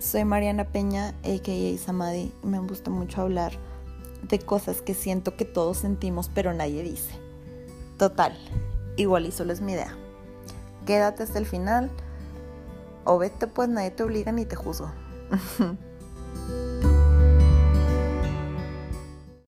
Soy Mariana Peña, a.k.a. Samadhi, y me gusta mucho hablar de cosas que siento que todos sentimos pero nadie dice. Total, igual y solo es mi idea. Quédate hasta el final o vete pues nadie te obliga ni te juzgo.